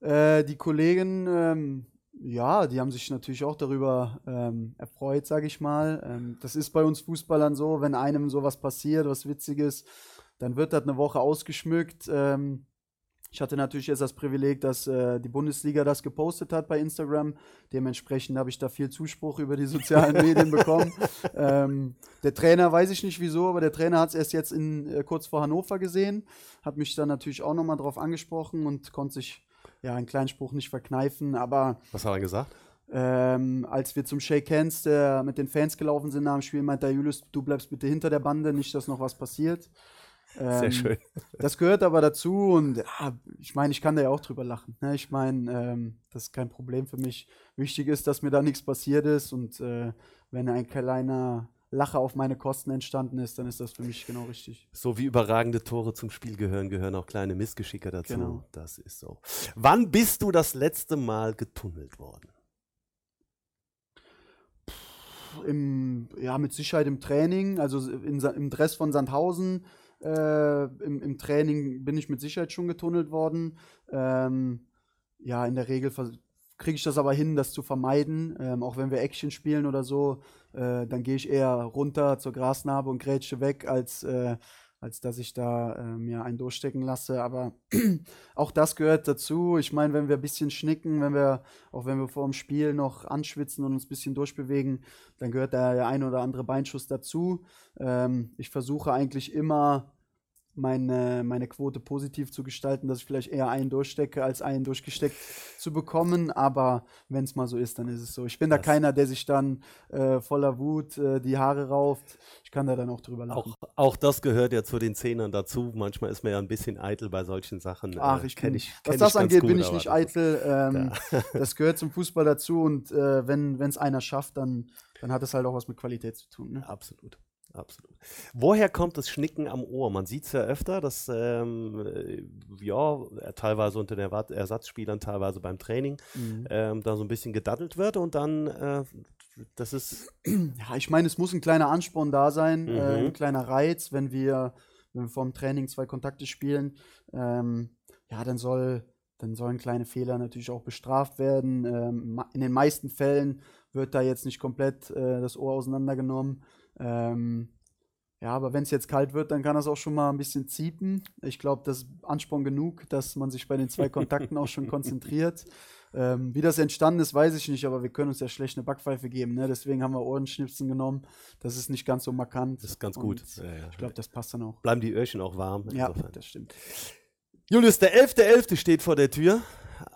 Äh, die Kollegen, ähm, ja, die haben sich natürlich auch darüber ähm, erfreut, sage ich mal. Ähm, das ist bei uns Fußballern so, wenn einem sowas passiert, was Witziges, dann wird das eine Woche ausgeschmückt. Ähm, ich hatte natürlich jetzt das Privileg, dass äh, die Bundesliga das gepostet hat bei Instagram. Dementsprechend habe ich da viel Zuspruch über die sozialen Medien bekommen. Ähm, der Trainer weiß ich nicht wieso, aber der Trainer hat es erst jetzt in, äh, kurz vor Hannover gesehen, hat mich dann natürlich auch nochmal drauf angesprochen und konnte sich ja, einen kleinen Spruch nicht verkneifen, aber. Was hat er gesagt? Ähm, als wir zum Shake Hands der, mit den Fans gelaufen sind nach dem Spiel, meinte der Julius, du bleibst bitte hinter der Bande, nicht, dass noch was passiert. Ähm, Sehr schön. Das gehört aber dazu und ja, ich meine, ich kann da ja auch drüber lachen. Ne? Ich meine, ähm, das ist kein Problem für mich. Wichtig ist, dass mir da nichts passiert ist und äh, wenn ein kleiner Lache auf meine Kosten entstanden ist, dann ist das für mich genau richtig. So wie überragende Tore zum Spiel gehören, gehören auch kleine Missgeschicke dazu. Genau. Das ist so. Wann bist du das letzte Mal getunnelt worden? Im, ja, mit Sicherheit im Training, also in, im Dress von Sandhausen. Äh, im, im, Training bin ich mit Sicherheit schon getunnelt worden. Ähm, ja, in der Regel kriege ich das aber hin, das zu vermeiden. Ähm, auch wenn wir Action spielen oder so, äh, dann gehe ich eher runter zur Grasnarbe und grätsche weg, als, äh, als dass ich da äh, mir einen durchstecken lasse. Aber auch das gehört dazu. Ich meine, wenn wir ein bisschen schnicken, wenn wir, auch wenn wir vor dem Spiel noch anschwitzen und uns ein bisschen durchbewegen, dann gehört da der ein oder andere Beinschuss dazu. Ähm, ich versuche eigentlich immer meine, meine Quote positiv zu gestalten, dass ich vielleicht eher einen durchstecke, als einen durchgesteckt zu bekommen. Aber wenn es mal so ist, dann ist es so. Ich bin da Das- keiner, der sich dann äh, voller Wut äh, die Haare rauft. Ich kann da dann auch drüber lachen. Auch, auch das gehört ja zu den Zehnern dazu. Manchmal ist man ja ein bisschen eitel bei solchen Sachen. Ach, Äh, ich kenn bin, ich, was kenn das ich ganz angeht, gut, bin ich nicht das eitel. Ähm, Das gehört zum Fußball dazu und äh, wenn es einer schafft, dann, dann hat es halt auch was mit Qualität zu tun. Ne? Absolut. Absolut. Woher kommt das Schnicken am Ohr? Man sieht es ja öfter, dass ähm, äh, ja, teilweise unter den Ersatzspielern, teilweise beim Training, Mhm. ähm, da so ein bisschen gedaddelt wird und dann, äh, das ist, Ja, ich meine, es muss ein kleiner Ansporn da sein, äh, Mhm. ein kleiner Reiz, wenn wir, wenn wir vor dem Training zwei Kontakte spielen. Ähm, ja, dann soll, dann sollen kleine Fehler natürlich auch bestraft werden. Ähm, in den meisten Fällen wird da jetzt nicht komplett äh, das Ohr auseinandergenommen. Ähm, ja, aber wenn es jetzt kalt wird, dann kann das auch schon mal ein bisschen ziepen. Ich glaube, das ist Ansporn genug, dass man sich bei den zwei Kontakten auch schon konzentriert. Ähm, wie das entstanden ist, weiß ich nicht, aber wir können uns ja schlecht eine Backpfeife geben. Ne? Deswegen haben wir Ohrenschnipsen genommen. Das ist nicht ganz so markant. das ist ganz gut. Ja, ja. Ich glaube, das passt dann auch. Bleiben die Öhrchen auch warm. Ja, insofern. das stimmt. Julius, der 11.11. steht vor der Tür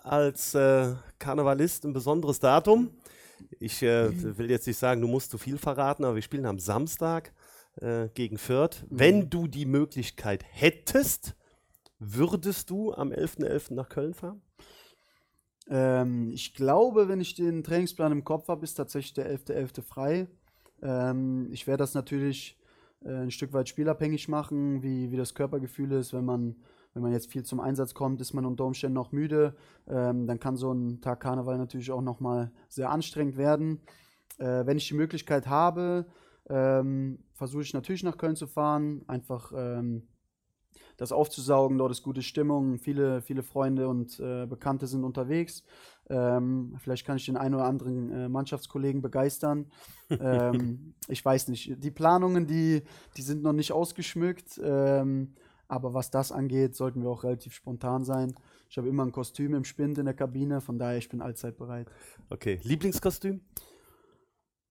als äh, Karnevalist, ein besonderes Datum. Ich äh, will jetzt nicht sagen, du musst zu viel verraten, aber wir spielen am Samstag äh, gegen Fürth. Wenn du die Möglichkeit hättest, würdest du am 11.11. nach Köln fahren? Ähm, ich glaube, wenn ich den Trainingsplan im Kopf habe, ist tatsächlich der 11.11. frei. Ähm, ich werde das natürlich äh, ein Stück weit spielabhängig machen, wie, wie das Körpergefühl ist. Wenn man, wenn man jetzt viel zum Einsatz kommt, ist man unter Umständen noch müde. Ähm, dann kann so ein Tag Karneval natürlich auch nochmal sehr anstrengend werden. Äh, wenn ich die Möglichkeit habe, ähm, versuche ich natürlich nach Köln zu fahren. Einfach ähm, das aufzusaugen. Dort ist gute Stimmung. Viele, viele Freunde und äh, Bekannte sind unterwegs. Ähm, vielleicht kann ich den einen oder anderen äh, Mannschaftskollegen begeistern. ähm, ich weiß nicht. Die Planungen, die, die sind noch nicht ausgeschmückt. Ähm, aber was das angeht, sollten wir auch relativ spontan sein. Ich habe immer ein Kostüm im Spind in der Kabine, von daher ich bin allzeit bereit. Okay, Lieblingskostüm?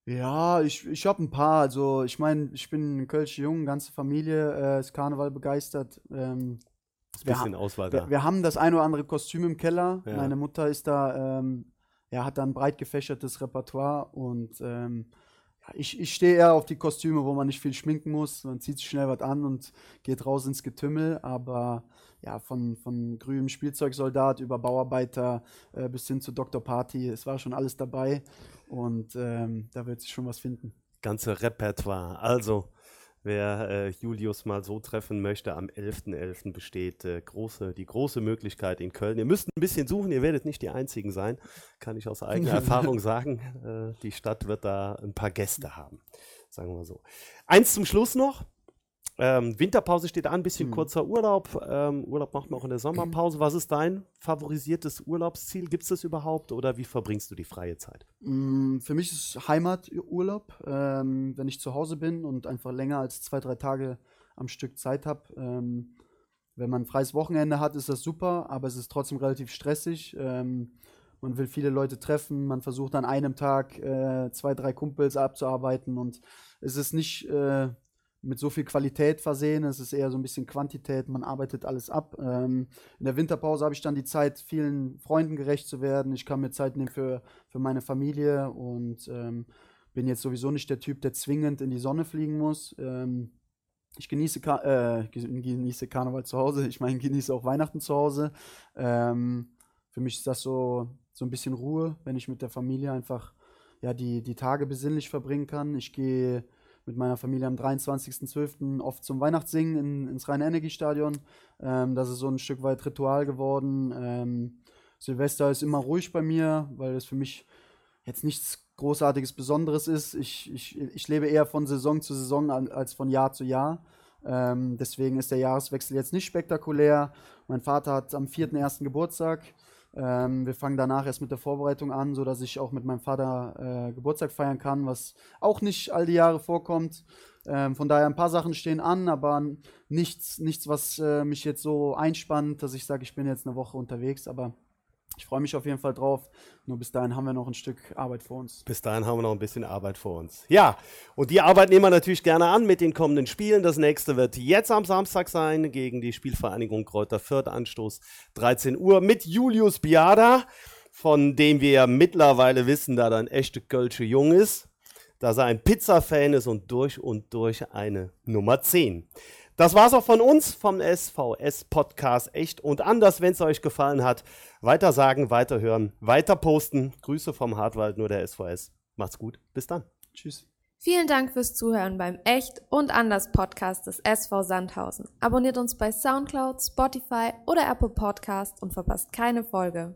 Ja, ich, ich habe ein paar. Also, ich meine, ich bin ein Kölsche Jung, ganze Familie äh, ist Karneval begeistert. Ähm, wir ein bisschen ha- Auswahl da. wir, wir haben das ein oder andere Kostüm im Keller. Ja. Meine Mutter ist da, ähm, ja, hat da ein breit gefächertes Repertoire und ähm, ich, ich stehe eher auf die Kostüme, wo man nicht viel schminken muss. Man zieht sich schnell was an und geht raus ins Getümmel. Aber ja, von, von grünem Spielzeugsoldat über Bauarbeiter äh, bis hin zu Dr. Party, es war schon alles dabei. Und ähm, da wird sich schon was finden. Ganze Repertoire. Also, wer äh, Julius mal so treffen möchte, am 11.11. besteht äh, große, die große Möglichkeit in Köln. Ihr müsst ein bisschen suchen, ihr werdet nicht die Einzigen sein, kann ich aus eigener Erfahrung sagen. Äh, die Stadt wird da ein paar Gäste haben, sagen wir so. Eins zum Schluss noch. Ähm, Winterpause steht an, ein bisschen Hm. kurzer Urlaub. Ähm, Urlaub macht man auch in der Sommerpause. Was ist dein favorisiertes Urlaubsziel? Gibt es das überhaupt oder wie verbringst du die freie Zeit? Mm, Für mich ist Heimaturlaub, ähm, wenn ich zu Hause bin und einfach länger als zwei, drei Tage am Stück Zeit habe. Ähm, wenn man ein freies Wochenende hat, ist das super, aber es ist trotzdem relativ stressig. Ähm, man will viele Leute treffen, man versucht an einem Tag äh, zwei, drei Kumpels abzuarbeiten und es ist nicht äh, mit so viel Qualität versehen, es ist eher so ein bisschen Quantität, man arbeitet alles ab. Ähm, in der Winterpause habe ich dann die Zeit, vielen Freunden gerecht zu werden. Ich kann mir Zeit nehmen für, für meine Familie und ähm, bin jetzt sowieso nicht der Typ, der zwingend in die Sonne fliegen muss. Ähm, ich genieße, Kar äh, ge- genieße Karneval zu Hause, ich meine, genieße auch Weihnachten zu Hause. Ähm, für mich ist das so, so ein bisschen Ruhe, wenn ich mit der Familie einfach ja, die, die Tage besinnlich verbringen kann. Ich gehe mit meiner Familie am 23.12. oft zum Weihnachtssingen in, ins Rhein-Energie-Stadion. Ähm, das ist so ein Stück weit Ritual geworden. Ähm, Silvester ist immer ruhig bei mir, weil es für mich jetzt nichts Großartiges Besonderes ist. Ich, ich, ich lebe eher von Saison zu Saison als von Jahr zu Jahr. Ähm, deswegen ist der Jahreswechsel jetzt nicht spektakulär. Mein Vater hat am 4.1. Geburtstag. Ähm, wir fangen danach erst mit der Vorbereitung an, sodass ich auch mit meinem Vater äh, Geburtstag feiern kann, was auch nicht all die Jahre vorkommt. Ähm, von daher ein paar Sachen stehen an, aber nichts, nichts was äh, mich jetzt so einspannt, dass ich sage, ich bin jetzt eine Woche unterwegs. Aber ich freue mich auf jeden Fall drauf. Nur bis dahin haben wir noch ein Stück Arbeit vor uns. Bis dahin haben wir noch ein bisschen Arbeit vor uns. Ja, und die Arbeit nehmen wir natürlich gerne an mit den kommenden Spielen. Das nächste wird jetzt am Samstag sein gegen die Spielvereinigung Kräuter Fürth, Anstoß 13 Uhr mit Julius Biada, von dem wir ja mittlerweile wissen, da er ein echter Kölsche Jung ist, dass er ein Pizza-Fan ist und durch und durch eine Nummer 10. Das war's auch von uns vom SVS Podcast Echt und anders, wenn es euch gefallen hat. Weiter sagen, weiter hören, weiter posten. Grüße vom Hartwald, nur der SVS. Macht's gut. Bis dann. Tschüss. Vielen Dank fürs Zuhören beim Echt und anders Podcast des SV Sandhausen. Abonniert uns bei Soundcloud, Spotify oder Apple Podcast und verpasst keine Folge.